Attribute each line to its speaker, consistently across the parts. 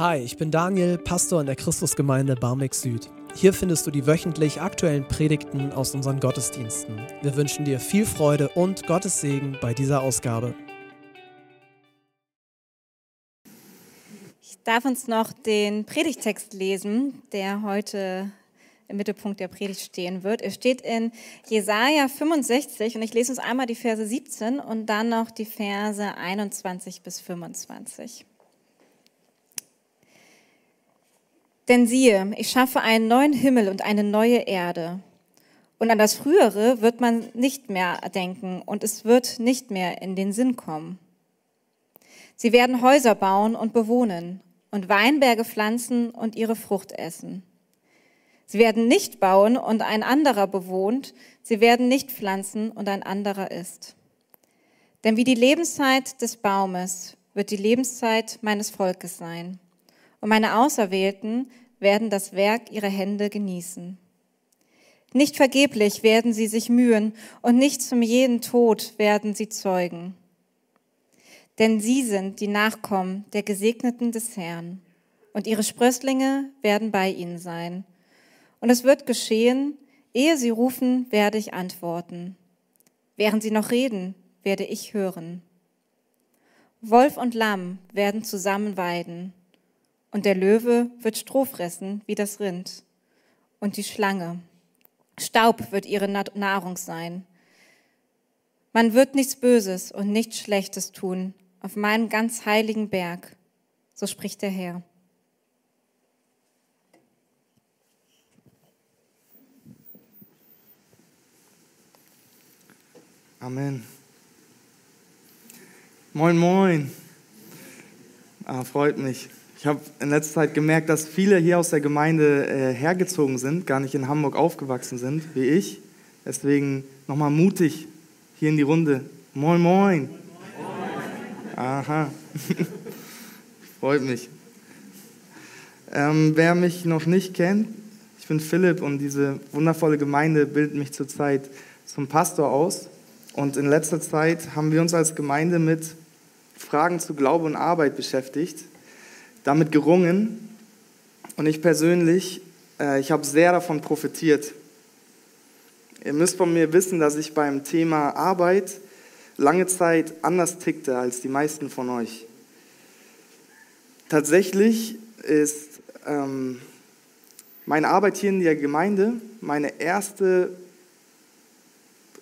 Speaker 1: Hi, ich bin Daniel, Pastor in der Christusgemeinde Barmbek Süd. Hier findest du die wöchentlich aktuellen Predigten aus unseren Gottesdiensten. Wir wünschen dir viel Freude und Gottes Segen bei dieser Ausgabe.
Speaker 2: Ich darf uns noch den Predigtext lesen, der heute im Mittelpunkt der Predigt stehen wird. Er steht in Jesaja 65 und ich lese uns einmal die Verse 17 und dann noch die Verse 21 bis 25. Denn siehe, ich schaffe einen neuen Himmel und eine neue Erde. Und an das Frühere wird man nicht mehr denken und es wird nicht mehr in den Sinn kommen. Sie werden Häuser bauen und bewohnen und Weinberge pflanzen und ihre Frucht essen. Sie werden nicht bauen und ein anderer bewohnt, sie werden nicht pflanzen und ein anderer isst. Denn wie die Lebenszeit des Baumes wird die Lebenszeit meines Volkes sein und meine Auserwählten werden das Werk ihrer Hände genießen. Nicht vergeblich werden sie sich mühen und nicht zum jeden Tod werden sie zeugen. Denn sie sind die Nachkommen der Gesegneten des Herrn und ihre Sprösslinge werden bei ihnen sein. Und es wird geschehen, ehe sie rufen, werde ich antworten. Während sie noch reden, werde ich hören. Wolf und Lamm werden zusammen weiden und der Löwe wird Stroh fressen wie das Rind. Und die Schlange. Staub wird ihre Nahrung sein. Man wird nichts Böses und nichts Schlechtes tun auf meinem ganz heiligen Berg. So spricht der Herr.
Speaker 3: Amen. Moin, moin. Ah, freut mich. Ich habe in letzter Zeit gemerkt, dass viele hier aus der Gemeinde äh, hergezogen sind, gar nicht in Hamburg aufgewachsen sind, wie ich. Deswegen nochmal mutig hier in die Runde. Moin, moin. moin. Aha. Freut mich. Ähm, wer mich noch nicht kennt, ich bin Philipp und diese wundervolle Gemeinde bildet mich zurzeit zum Pastor aus. Und in letzter Zeit haben wir uns als Gemeinde mit Fragen zu Glaube und Arbeit beschäftigt damit gerungen und ich persönlich, äh, ich habe sehr davon profitiert. Ihr müsst von mir wissen, dass ich beim Thema Arbeit lange Zeit anders tickte als die meisten von euch. Tatsächlich ist ähm, meine Arbeit hier in der Gemeinde meine erste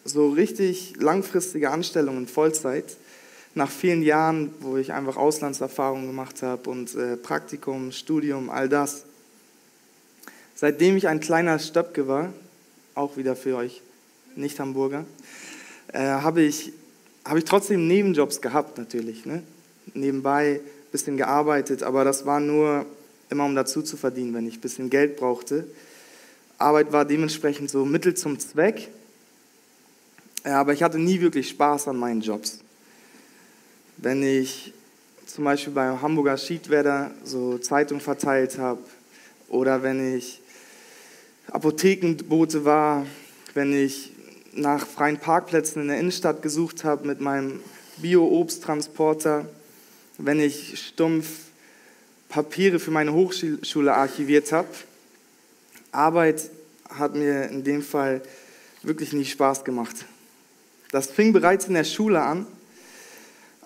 Speaker 3: so richtig langfristige Anstellung in Vollzeit nach vielen Jahren, wo ich einfach Auslandserfahrungen gemacht habe und äh, Praktikum, Studium, all das. Seitdem ich ein kleiner Stöpke war, auch wieder für euch Nicht-Hamburger, äh, habe ich, hab ich trotzdem Nebenjobs gehabt natürlich. Ne? Nebenbei ein bisschen gearbeitet, aber das war nur immer um dazu zu verdienen, wenn ich ein bisschen Geld brauchte. Arbeit war dementsprechend so Mittel zum Zweck, äh, aber ich hatte nie wirklich Spaß an meinen Jobs wenn ich zum Beispiel beim Hamburger Schiedwetter so Zeitung verteilt habe oder wenn ich Apothekenbote war, wenn ich nach freien Parkplätzen in der Innenstadt gesucht habe mit meinem Bio-Obsttransporter, wenn ich stumpf Papiere für meine Hochschule archiviert habe. Arbeit hat mir in dem Fall wirklich nie Spaß gemacht. Das fing bereits in der Schule an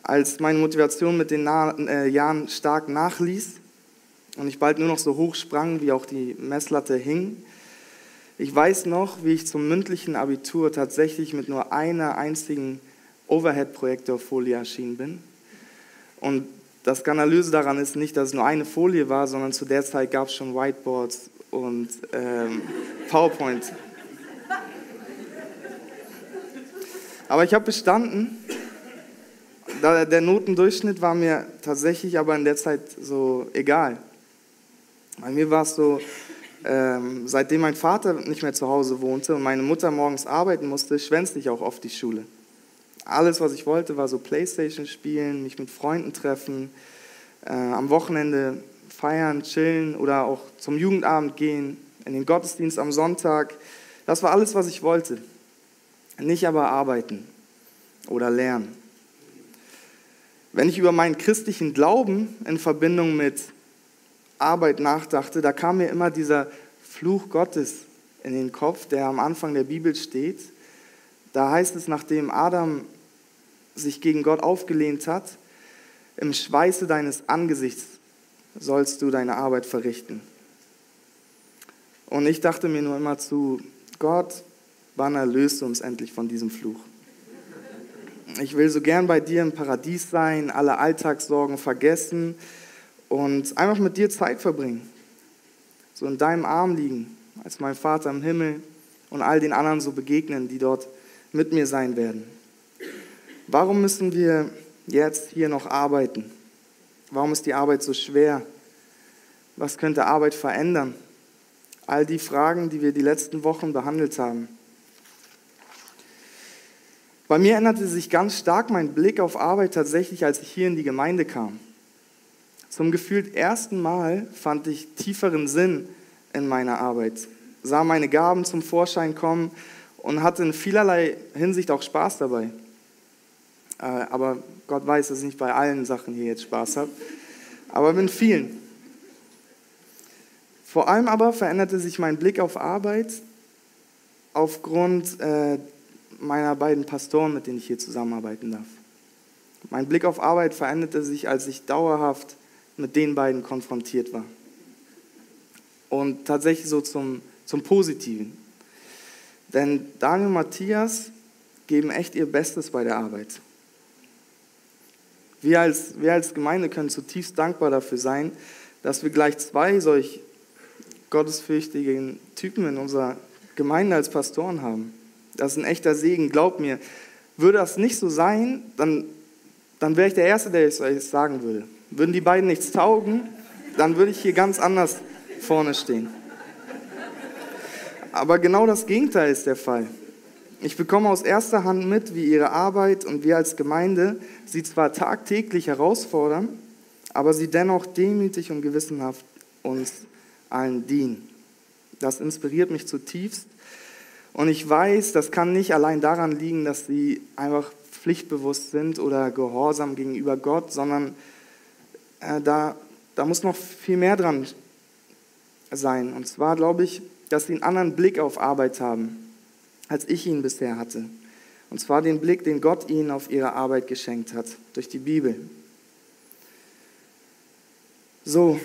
Speaker 3: als meine Motivation mit den äh, Jahren stark nachließ und ich bald nur noch so hoch sprang, wie auch die Messlatte hing. Ich weiß noch, wie ich zum mündlichen Abitur tatsächlich mit nur einer einzigen Overhead-Projektorfolie erschienen bin. Und das Skandalöse daran ist nicht, dass es nur eine Folie war, sondern zu der Zeit gab es schon Whiteboards und ähm, PowerPoint. Aber ich habe bestanden der Notendurchschnitt war mir tatsächlich aber in der Zeit so egal. Bei mir war es so, ähm, seitdem mein Vater nicht mehr zu Hause wohnte und meine Mutter morgens arbeiten musste, schwänzte ich auch oft die Schule. Alles, was ich wollte, war so Playstation spielen, mich mit Freunden treffen, äh, am Wochenende feiern, chillen oder auch zum Jugendabend gehen, in den Gottesdienst am Sonntag. Das war alles, was ich wollte. Nicht aber arbeiten oder lernen. Wenn ich über meinen christlichen Glauben in Verbindung mit Arbeit nachdachte, da kam mir immer dieser Fluch Gottes in den Kopf, der am Anfang der Bibel steht. Da heißt es, nachdem Adam sich gegen Gott aufgelehnt hat, im Schweiße deines Angesichts sollst du deine Arbeit verrichten. Und ich dachte mir nur immer zu, Gott, wann erlöst du uns endlich von diesem Fluch? Ich will so gern bei dir im Paradies sein, alle Alltagssorgen vergessen und einfach mit dir Zeit verbringen. So in deinem Arm liegen, als mein Vater im Himmel und all den anderen so begegnen, die dort mit mir sein werden. Warum müssen wir jetzt hier noch arbeiten? Warum ist die Arbeit so schwer? Was könnte Arbeit verändern? All die Fragen, die wir die letzten Wochen behandelt haben. Bei mir änderte sich ganz stark mein Blick auf Arbeit tatsächlich, als ich hier in die Gemeinde kam. Zum gefühlt ersten Mal fand ich tieferen Sinn in meiner Arbeit, sah meine Gaben zum Vorschein kommen und hatte in vielerlei Hinsicht auch Spaß dabei. Äh, aber Gott weiß, dass ich nicht bei allen Sachen hier jetzt Spaß habe, aber in vielen. Vor allem aber veränderte sich mein Blick auf Arbeit aufgrund äh, meiner beiden Pastoren, mit denen ich hier zusammenarbeiten darf. Mein Blick auf Arbeit veränderte sich, als ich dauerhaft mit den beiden konfrontiert war. Und tatsächlich so zum, zum Positiven. Denn Daniel und Matthias geben echt ihr Bestes bei der Arbeit. Wir als, wir als Gemeinde können zutiefst dankbar dafür sein, dass wir gleich zwei solch gottesfürchtigen Typen in unserer Gemeinde als Pastoren haben. Das ist ein echter Segen, glaub mir. Würde das nicht so sein, dann, dann wäre ich der Erste, der es euch sagen würde. Würden die beiden nichts taugen, dann würde ich hier ganz anders vorne stehen. Aber genau das Gegenteil ist der Fall. Ich bekomme aus erster Hand mit, wie ihre Arbeit und wir als Gemeinde sie zwar tagtäglich herausfordern, aber sie dennoch demütig und gewissenhaft uns allen dienen. Das inspiriert mich zutiefst und ich weiß, das kann nicht allein daran liegen, dass sie einfach pflichtbewusst sind oder gehorsam gegenüber Gott, sondern äh, da, da muss noch viel mehr dran sein. Und zwar glaube ich, dass sie einen anderen Blick auf Arbeit haben, als ich ihn bisher hatte. Und zwar den Blick, den Gott ihnen auf ihre Arbeit geschenkt hat, durch die Bibel. So,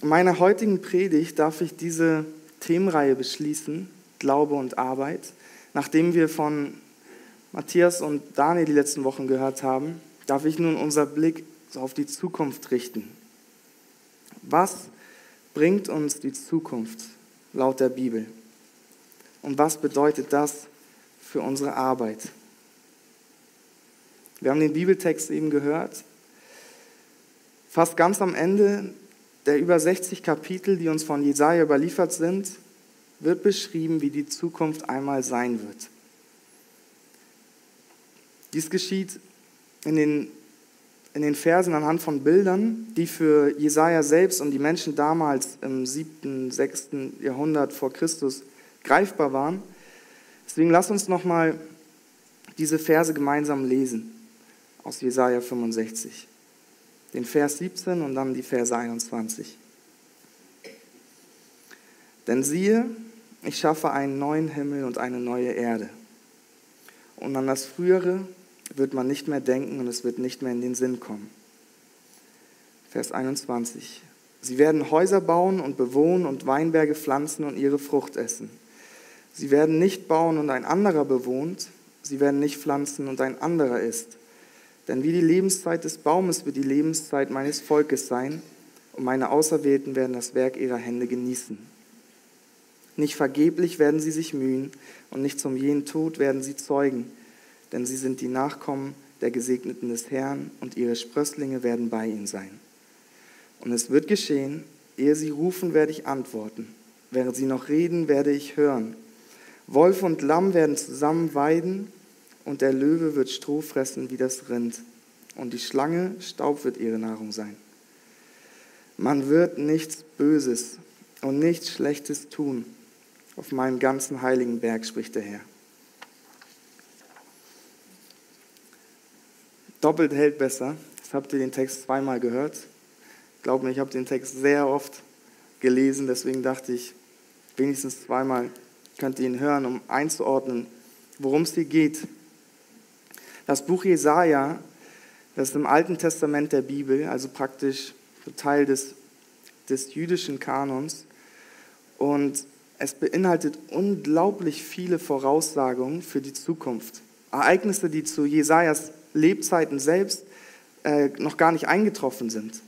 Speaker 3: in meiner heutigen Predigt darf ich diese Themenreihe beschließen Glaube und Arbeit. Nachdem wir von Matthias und Daniel die letzten Wochen gehört haben, darf ich nun unser Blick auf die Zukunft richten. Was bringt uns die Zukunft laut der Bibel? Und was bedeutet das für unsere Arbeit? Wir haben den Bibeltext eben gehört. Fast ganz am Ende der über 60 Kapitel, die uns von Jesaja überliefert sind, wird beschrieben, wie die Zukunft einmal sein wird. Dies geschieht in den, in den Versen anhand von Bildern, die für Jesaja selbst und die Menschen damals im 7., 6. Jahrhundert vor Christus greifbar waren. Deswegen lass uns nochmal diese Verse gemeinsam lesen aus Jesaja 65. Den Vers 17 und dann die Verse 21. Denn siehe, ich schaffe einen neuen Himmel und eine neue Erde. Und an das Frühere wird man nicht mehr denken und es wird nicht mehr in den Sinn kommen. Vers 21. Sie werden Häuser bauen und bewohnen und Weinberge pflanzen und ihre Frucht essen. Sie werden nicht bauen und ein anderer bewohnt. Sie werden nicht pflanzen und ein anderer isst. Denn wie die Lebenszeit des Baumes wird die Lebenszeit meines Volkes sein, und meine Auserwählten werden das Werk ihrer Hände genießen. Nicht vergeblich werden sie sich mühen und nicht zum jenen Tod werden sie zeugen, denn sie sind die Nachkommen der Gesegneten des Herrn und ihre Sprösslinge werden bei ihnen sein. Und es wird geschehen, ehe sie rufen, werde ich antworten. Während sie noch reden, werde ich hören. Wolf und Lamm werden zusammen weiden und der Löwe wird Stroh fressen wie das Rind und die Schlange Staub wird ihre Nahrung sein. Man wird nichts Böses und nichts Schlechtes tun auf meinem ganzen heiligen Berg, spricht der Herr. Doppelt hält besser. Das habt ihr den Text zweimal gehört. Glaub mir, ich habe den Text sehr oft gelesen, deswegen dachte ich, wenigstens zweimal könnt ihr ihn hören, um einzuordnen, worum es hier geht. Das Buch Jesaja, das ist im Alten Testament der Bibel, also praktisch Teil des, des jüdischen Kanons. Und es beinhaltet unglaublich viele Voraussagungen für die Zukunft. Ereignisse, die zu Jesajas Lebzeiten selbst äh, noch gar nicht eingetroffen sind.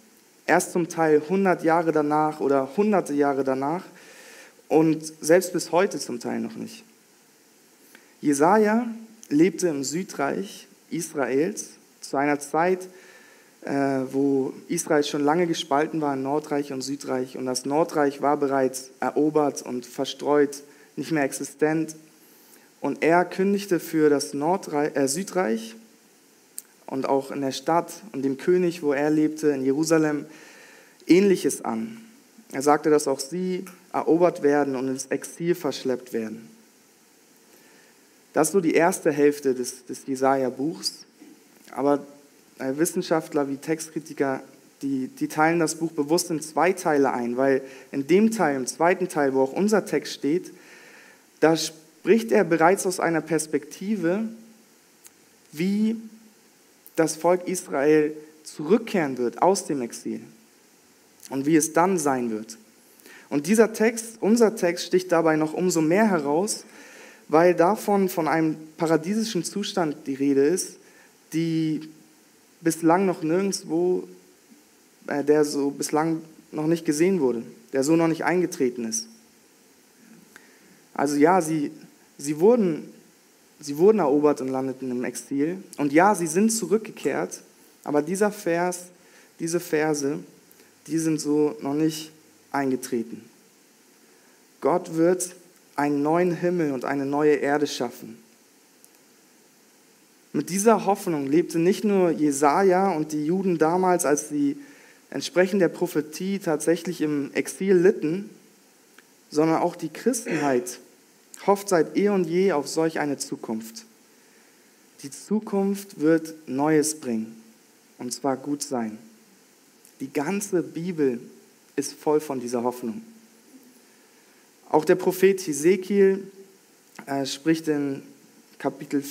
Speaker 3: Erst zum Teil 100 Jahre danach oder hunderte Jahre danach und selbst bis heute zum Teil noch nicht. Jesaja lebte im Südreich Israels zu einer Zeit, wo Israel schon lange gespalten war in Nordreich und Südreich und das Nordreich war bereits erobert und verstreut, nicht mehr existent. Und er kündigte für das Nordreich, äh, Südreich und auch in der Stadt und dem König, wo er lebte, in Jerusalem, Ähnliches an. Er sagte, dass auch sie erobert werden und ins Exil verschleppt werden. Das ist so die erste Hälfte des, des Jesaja-Buchs. Aber äh, Wissenschaftler wie Textkritiker, die, die teilen das Buch bewusst in zwei Teile ein, weil in dem Teil, im zweiten Teil, wo auch unser Text steht, da spricht er bereits aus einer Perspektive, wie das Volk Israel zurückkehren wird aus dem Exil und wie es dann sein wird. Und dieser Text, unser Text, sticht dabei noch umso mehr heraus, weil davon von einem paradiesischen Zustand die Rede ist, die bislang noch nirgendwo, äh, der so bislang noch nicht gesehen wurde, der so noch nicht eingetreten ist. Also ja, sie, sie wurden Sie wurden erobert und landeten im Exil. Und ja, sie sind zurückgekehrt, aber dieser Vers, diese Verse, die sind so noch nicht eingetreten. Gott wird einen neuen Himmel und eine neue Erde schaffen. Mit dieser Hoffnung lebte nicht nur Jesaja und die Juden damals, als sie entsprechend der Prophetie tatsächlich im Exil litten, sondern auch die Christenheit hofft seit eh und je auf solch eine Zukunft. Die Zukunft wird Neues bringen, und zwar gut sein. Die ganze Bibel ist voll von dieser Hoffnung. Auch der Prophet Hesekiel äh, spricht in Kapitel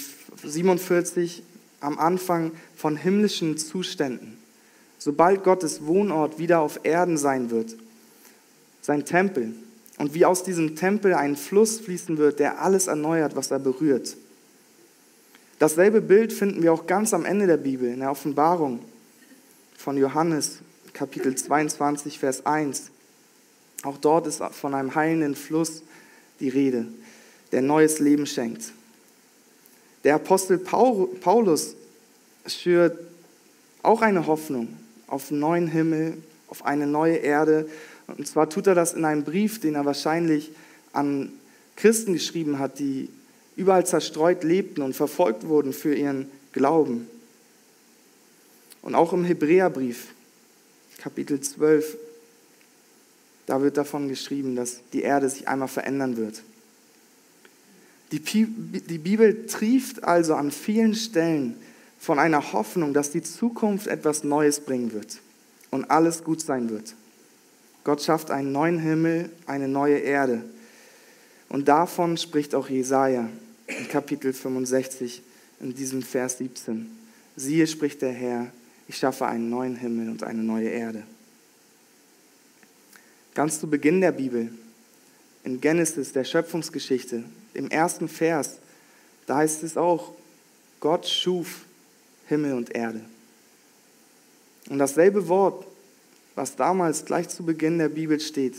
Speaker 3: 47 am Anfang von himmlischen Zuständen. Sobald Gottes Wohnort wieder auf Erden sein wird, sein Tempel, und wie aus diesem Tempel ein Fluss fließen wird, der alles erneuert, was er berührt. Dasselbe Bild finden wir auch ganz am Ende der Bibel, in der Offenbarung von Johannes, Kapitel 22, Vers 1. Auch dort ist von einem heilenden Fluss die Rede, der neues Leben schenkt. Der Apostel Paulus schürt auch eine Hoffnung auf einen neuen Himmel, auf eine neue Erde und zwar tut er das in einem Brief, den er wahrscheinlich an Christen geschrieben hat, die überall zerstreut lebten und verfolgt wurden für ihren Glauben. Und auch im Hebräerbrief, Kapitel 12, da wird davon geschrieben, dass die Erde sich einmal verändern wird. Die, die Bibel trieft also an vielen Stellen von einer Hoffnung, dass die Zukunft etwas Neues bringen wird und alles gut sein wird. Gott schafft einen neuen Himmel, eine neue Erde. Und davon spricht auch Jesaja in Kapitel 65 in diesem Vers 17. Siehe, spricht der Herr, ich schaffe einen neuen Himmel und eine neue Erde. Ganz zu Beginn der Bibel, in Genesis, der Schöpfungsgeschichte, im ersten Vers, da heißt es auch, Gott schuf Himmel und Erde. Und dasselbe Wort was damals gleich zu Beginn der Bibel steht,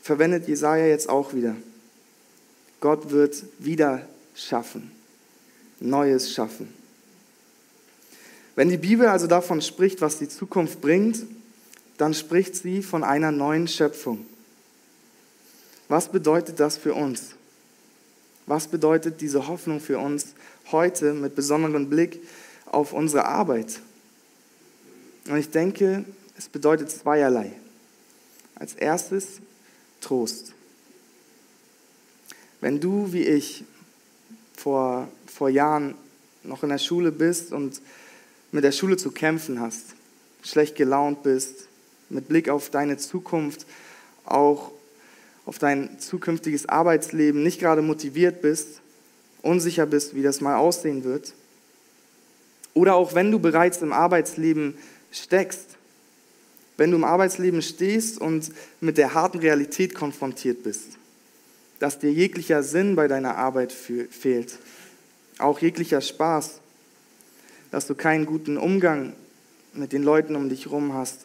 Speaker 3: verwendet Jesaja jetzt auch wieder. Gott wird wieder schaffen, Neues schaffen. Wenn die Bibel also davon spricht, was die Zukunft bringt, dann spricht sie von einer neuen Schöpfung. Was bedeutet das für uns? Was bedeutet diese Hoffnung für uns heute mit besonderem Blick auf unsere Arbeit? Und ich denke, es bedeutet zweierlei. Als erstes Trost. Wenn du wie ich vor, vor Jahren noch in der Schule bist und mit der Schule zu kämpfen hast, schlecht gelaunt bist, mit Blick auf deine Zukunft, auch auf dein zukünftiges Arbeitsleben nicht gerade motiviert bist, unsicher bist, wie das mal aussehen wird. Oder auch wenn du bereits im Arbeitsleben steckst, wenn du im Arbeitsleben stehst und mit der harten Realität konfrontiert bist, dass dir jeglicher Sinn bei deiner Arbeit fehlt, auch jeglicher Spaß, dass du keinen guten Umgang mit den Leuten um dich herum hast.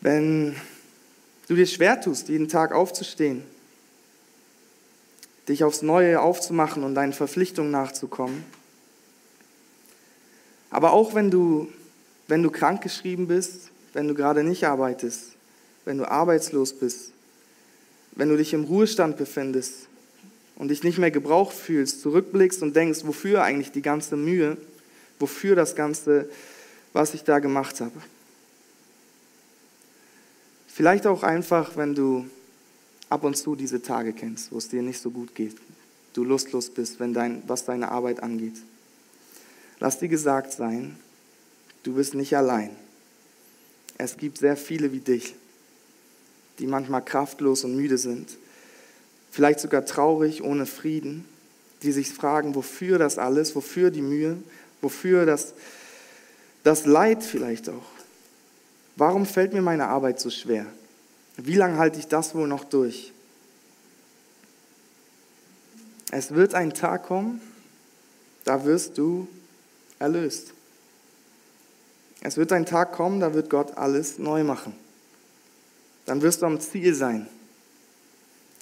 Speaker 3: Wenn du dir schwer tust, jeden Tag aufzustehen, dich aufs Neue aufzumachen und deinen Verpflichtungen nachzukommen. Aber auch wenn du, wenn du krankgeschrieben bist, wenn du gerade nicht arbeitest, wenn du arbeitslos bist, wenn du dich im Ruhestand befindest und dich nicht mehr gebraucht fühlst, zurückblickst und denkst, wofür eigentlich die ganze Mühe, wofür das Ganze, was ich da gemacht habe. Vielleicht auch einfach, wenn du ab und zu diese Tage kennst, wo es dir nicht so gut geht, du lustlos bist, wenn dein, was deine Arbeit angeht. Lass dir gesagt sein, du bist nicht allein. Es gibt sehr viele wie dich, die manchmal kraftlos und müde sind, vielleicht sogar traurig, ohne Frieden, die sich fragen, wofür das alles, wofür die Mühe, wofür das, das Leid vielleicht auch. Warum fällt mir meine Arbeit so schwer? Wie lange halte ich das wohl noch durch? Es wird ein Tag kommen, da wirst du erlöst. Es wird ein Tag kommen, da wird Gott alles neu machen. Dann wirst du am Ziel sein.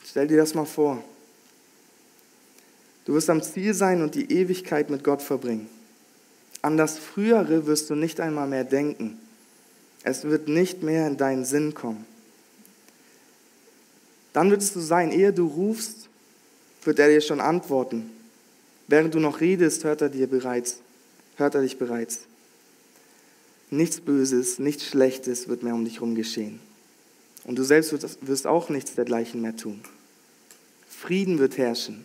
Speaker 3: Stell dir das mal vor. Du wirst am Ziel sein und die Ewigkeit mit Gott verbringen. An das Frühere wirst du nicht einmal mehr denken. Es wird nicht mehr in deinen Sinn kommen. Dann wird es so sein, ehe du rufst, wird er dir schon antworten. Während du noch redest, hört er dir bereits, hört er dich bereits. Nichts Böses, nichts Schlechtes wird mehr um dich herum geschehen. Und du selbst wirst auch nichts dergleichen mehr tun. Frieden wird herrschen.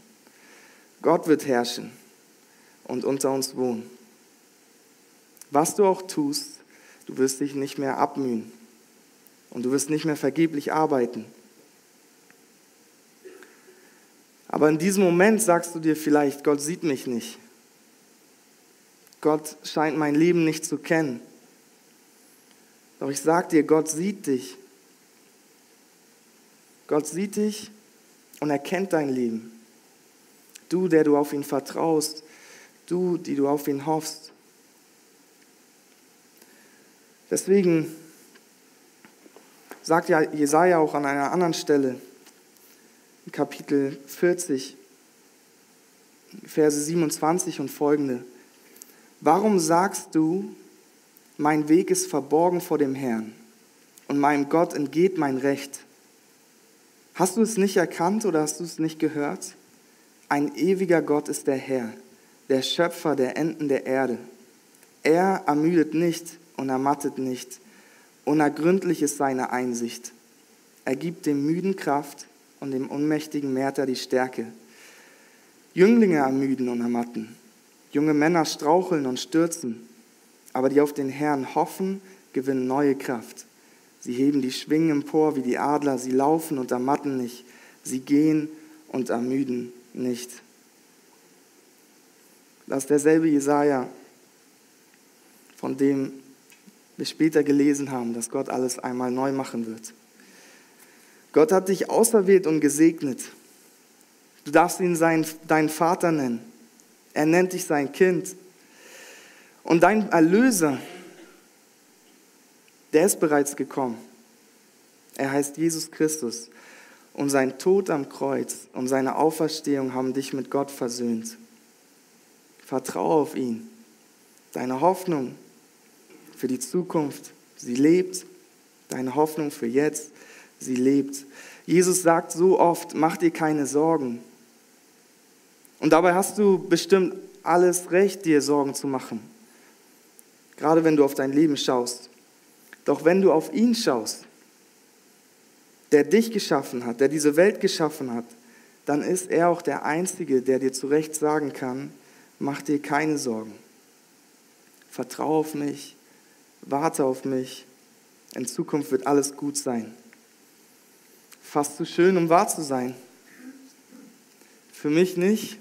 Speaker 3: Gott wird herrschen und unter uns wohnen. Was du auch tust, du wirst dich nicht mehr abmühen und du wirst nicht mehr vergeblich arbeiten. Aber in diesem Moment sagst du dir vielleicht, Gott sieht mich nicht. Gott scheint mein Leben nicht zu kennen. Doch ich sage dir, Gott sieht dich. Gott sieht dich und erkennt dein Leben. Du, der du auf ihn vertraust, du, die du auf ihn hoffst. Deswegen sagt ja Jesaja auch an einer anderen Stelle, Kapitel 40, Verse 27 und folgende. Warum sagst du, mein Weg ist verborgen vor dem Herrn und meinem Gott entgeht mein Recht? Hast du es nicht erkannt oder hast du es nicht gehört? Ein ewiger Gott ist der Herr, der Schöpfer der Enden der Erde. Er ermüdet nicht und ermattet nicht. Unergründlich ist seine Einsicht. Er gibt dem Müden Kraft und dem unmächtigen Märter die Stärke. Jünglinge ermüden und ermatten, junge Männer straucheln und stürzen, aber die auf den Herrn hoffen, gewinnen neue Kraft. Sie heben die Schwingen empor wie die Adler, sie laufen und ermatten nicht, sie gehen und ermüden nicht. Das ist derselbe Jesaja, von dem wir später gelesen haben, dass Gott alles einmal neu machen wird. Gott hat dich auserwählt und gesegnet. Du darfst ihn sein, deinen Vater nennen. Er nennt dich sein Kind. Und dein Erlöser, der ist bereits gekommen. Er heißt Jesus Christus. Und sein Tod am Kreuz und seine Auferstehung haben dich mit Gott versöhnt. Vertraue auf ihn. Deine Hoffnung für die Zukunft, sie lebt. Deine Hoffnung für jetzt, sie lebt. Jesus sagt so oft, mach dir keine Sorgen. Und dabei hast du bestimmt alles recht, dir Sorgen zu machen. Gerade wenn du auf dein Leben schaust. Doch wenn du auf ihn schaust, der dich geschaffen hat, der diese Welt geschaffen hat, dann ist er auch der Einzige, der dir zu Recht sagen kann, mach dir keine Sorgen. Vertraue auf mich, warte auf mich, in Zukunft wird alles gut sein. Fast zu schön, um wahr zu sein. Für mich nicht,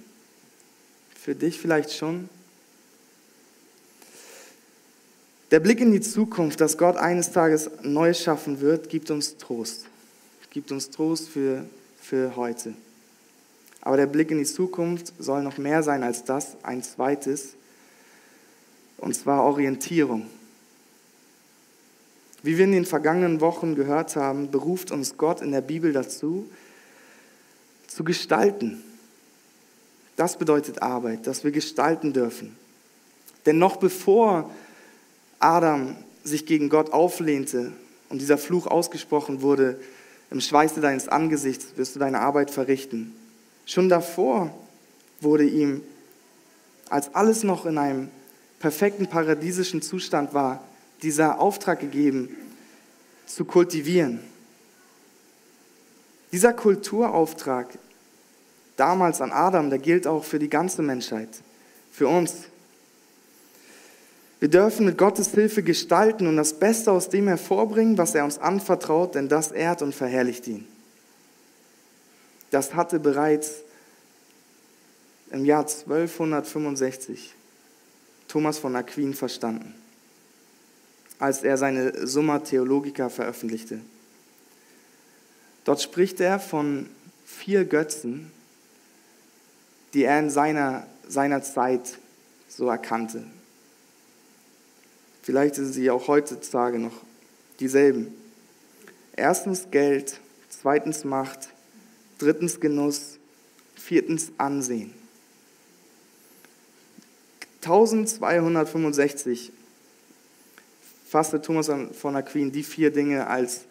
Speaker 3: für dich vielleicht schon. Der Blick in die Zukunft, dass Gott eines Tages Neues schaffen wird, gibt uns Trost. Gibt uns Trost für, für heute. Aber der Blick in die Zukunft soll noch mehr sein als das, ein zweites, und zwar Orientierung. Wie wir in den vergangenen Wochen gehört haben, beruft uns Gott in der Bibel dazu, zu gestalten. Das bedeutet Arbeit, dass wir gestalten dürfen. Denn noch bevor Adam sich gegen Gott auflehnte und dieser Fluch ausgesprochen wurde, im Schweiße deines Angesichts wirst du deine Arbeit verrichten. Schon davor wurde ihm, als alles noch in einem perfekten paradiesischen Zustand war, dieser Auftrag gegeben, zu kultivieren. Dieser Kulturauftrag damals an Adam, der gilt auch für die ganze Menschheit, für uns. Wir dürfen mit Gottes Hilfe gestalten und das Beste aus dem hervorbringen, was er uns anvertraut, denn das ehrt und verherrlicht ihn. Das hatte bereits im Jahr 1265 Thomas von Aquin verstanden, als er seine Summa Theologica veröffentlichte. Dort spricht er von vier Götzen, die er in seiner, seiner Zeit so erkannte. Vielleicht sind sie auch heutzutage noch dieselben. Erstens Geld, zweitens Macht, drittens Genuss, viertens Ansehen. 1265 fasste Thomas von Aquin die vier Dinge als,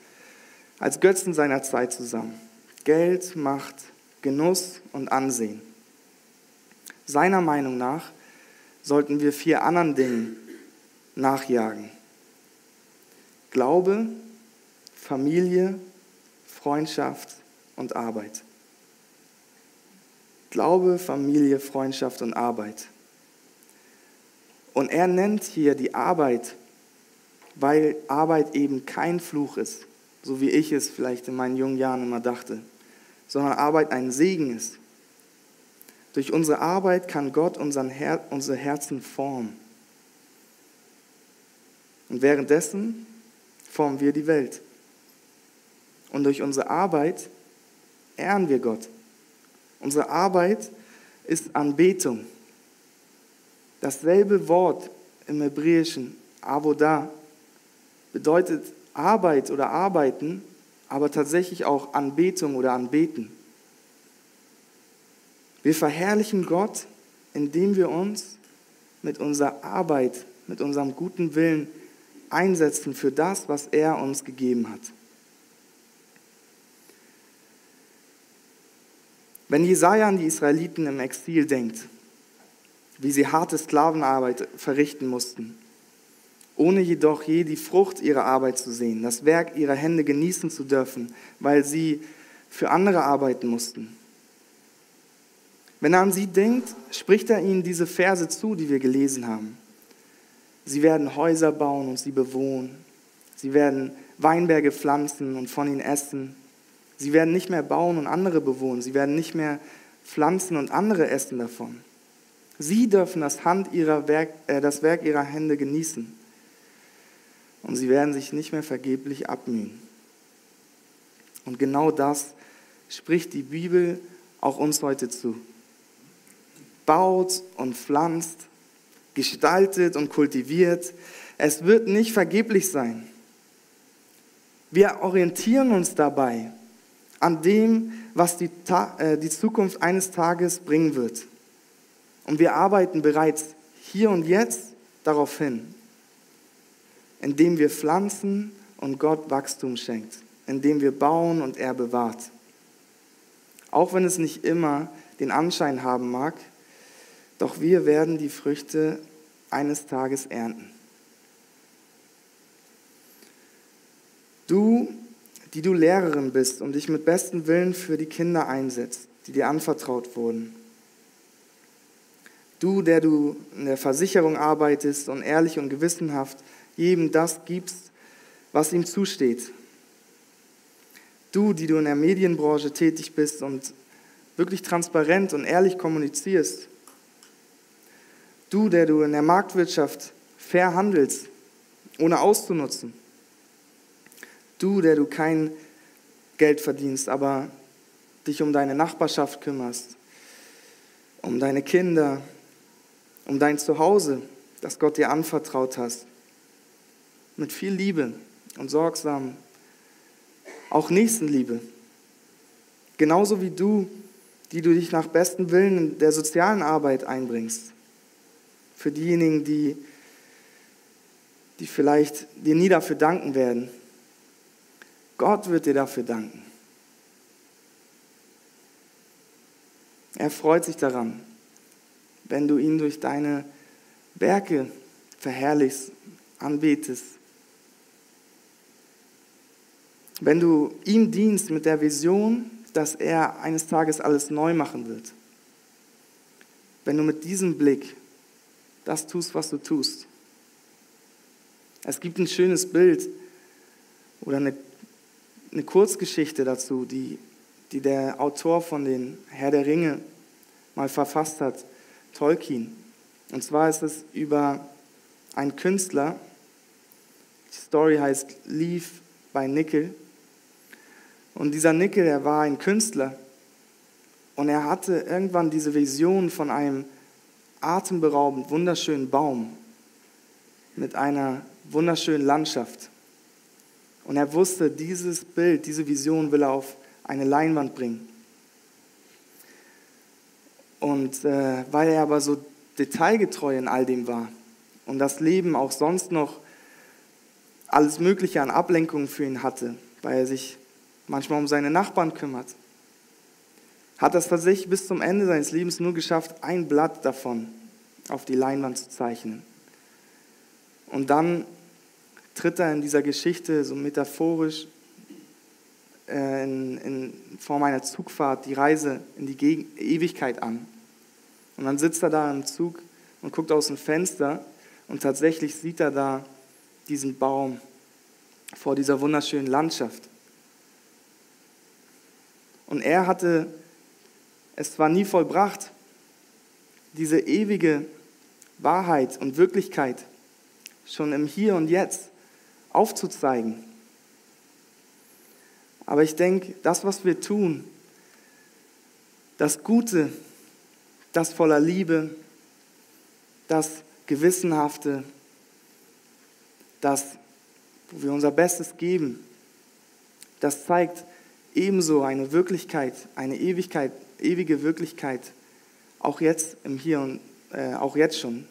Speaker 3: als Götzen seiner Zeit zusammen. Geld, Macht, Genuss und Ansehen. Seiner Meinung nach sollten wir vier anderen Dingen nachjagen. Glaube, Familie, Freundschaft und Arbeit. Glaube, Familie, Freundschaft und Arbeit. Und er nennt hier die Arbeit, weil Arbeit eben kein Fluch ist, so wie ich es vielleicht in meinen jungen Jahren immer dachte, sondern Arbeit ein Segen ist. Durch unsere Arbeit kann Gott unseren Her unsere Herzen formen. Und währenddessen formen wir die Welt. Und durch unsere Arbeit ehren wir Gott. Unsere Arbeit ist Anbetung. Dasselbe Wort im Hebräischen, Avodah, bedeutet Arbeit oder Arbeiten, aber tatsächlich auch Anbetung oder Anbeten. Wir verherrlichen Gott, indem wir uns mit unserer Arbeit, mit unserem guten Willen einsetzen für das, was er uns gegeben hat. Wenn Jesaja an die Israeliten im Exil denkt, wie sie harte Sklavenarbeit verrichten mussten, ohne jedoch je die Frucht ihrer Arbeit zu sehen, das Werk ihrer Hände genießen zu dürfen, weil sie für andere arbeiten mussten, wenn er an sie denkt, spricht er ihnen diese Verse zu, die wir gelesen haben. Sie werden Häuser bauen und sie bewohnen. Sie werden Weinberge pflanzen und von ihnen essen. Sie werden nicht mehr bauen und andere bewohnen. Sie werden nicht mehr pflanzen und andere essen davon. Sie dürfen das, Hand ihrer Werk, äh, das Werk ihrer Hände genießen. Und sie werden sich nicht mehr vergeblich abmühen. Und genau das spricht die Bibel auch uns heute zu baut und pflanzt, gestaltet und kultiviert. Es wird nicht vergeblich sein. Wir orientieren uns dabei an dem, was die, äh, die Zukunft eines Tages bringen wird. Und wir arbeiten bereits hier und jetzt darauf hin, indem wir pflanzen und Gott Wachstum schenkt, indem wir bauen und er bewahrt. Auch wenn es nicht immer den Anschein haben mag, doch wir werden die Früchte eines Tages ernten. Du, die du Lehrerin bist und dich mit bestem Willen für die Kinder einsetzt, die dir anvertraut wurden. Du, der du in der Versicherung arbeitest und ehrlich und gewissenhaft jedem das gibst, was ihm zusteht. Du, die du in der Medienbranche tätig bist und wirklich transparent und ehrlich kommunizierst. Du, der du in der Marktwirtschaft fair handelst, ohne auszunutzen. Du, der du kein Geld verdienst, aber dich um deine Nachbarschaft kümmerst, um deine Kinder, um dein Zuhause, das Gott dir anvertraut hast. Mit viel Liebe und sorgsam, auch Nächstenliebe. Genauso wie du, die du dich nach bestem Willen in der sozialen Arbeit einbringst. Für diejenigen, die, die vielleicht dir nie dafür danken werden. Gott wird dir dafür danken. Er freut sich daran, wenn du ihn durch deine Werke verherrlichst, anbetest. Wenn du ihm dienst mit der Vision, dass er eines Tages alles neu machen wird. Wenn du mit diesem Blick das tust, was du tust. Es gibt ein schönes Bild oder eine, eine Kurzgeschichte dazu, die, die der Autor von den Herr der Ringe mal verfasst hat, Tolkien. Und zwar ist es über einen Künstler, die Story heißt Leaf by Nickel. Und dieser Nickel, er war ein Künstler und er hatte irgendwann diese Vision von einem atemberaubend wunderschönen Baum mit einer wunderschönen Landschaft. Und er wusste, dieses Bild, diese Vision will er auf eine Leinwand bringen. Und äh, weil er aber so detailgetreu in all dem war und das Leben auch sonst noch alles Mögliche an Ablenkungen für ihn hatte, weil er sich manchmal um seine Nachbarn kümmert, hat das tatsächlich bis zum Ende seines Lebens nur geschafft, ein Blatt davon auf die Leinwand zu zeichnen. Und dann tritt er in dieser Geschichte so metaphorisch äh, in, in Form einer Zugfahrt die Reise in die Geg Ewigkeit an. Und dann sitzt er da im Zug und guckt aus dem Fenster und tatsächlich sieht er da diesen Baum vor dieser wunderschönen Landschaft. Und er hatte es zwar nie vollbracht, diese ewige Wahrheit und Wirklichkeit schon im Hier und Jetzt aufzuzeigen. Aber ich denke, das, was wir tun, das Gute, das voller Liebe, das Gewissenhafte, das, wo wir unser Bestes geben, das zeigt, ebenso eine Wirklichkeit, eine Ewigkeit, ewige Wirklichkeit, auch jetzt im Hier und äh, auch jetzt schon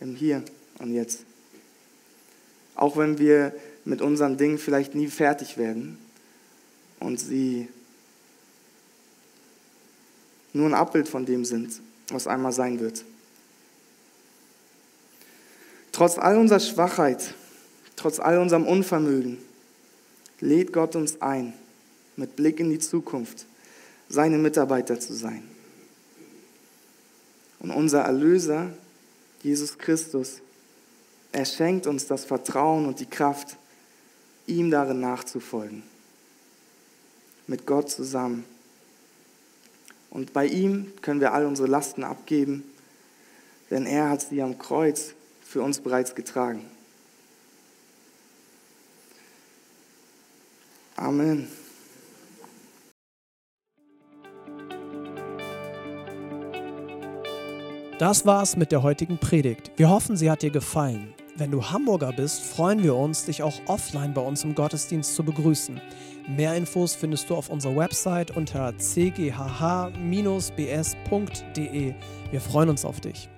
Speaker 3: im Hier und Jetzt. Auch wenn wir mit unseren Dingen vielleicht nie fertig werden und sie nur ein Abbild von dem sind, was einmal sein wird. Trotz all unserer Schwachheit, trotz all unserem Unvermögen, lädt Gott uns ein, mit Blick in die Zukunft seine Mitarbeiter zu sein. Und unser Erlöser, Jesus Christus, er schenkt uns das Vertrauen und die Kraft, ihm darin nachzufolgen. Mit Gott zusammen. Und bei ihm können wir all unsere Lasten abgeben, denn er hat sie am Kreuz für uns bereits getragen. Amen.
Speaker 1: Das war's mit der heutigen Predigt. Wir hoffen, sie hat dir gefallen. Wenn du Hamburger bist, freuen wir uns, dich auch offline bei uns im Gottesdienst zu begrüßen. Mehr Infos findest du auf unserer Website unter cghh-bs.de. Wir freuen uns auf dich.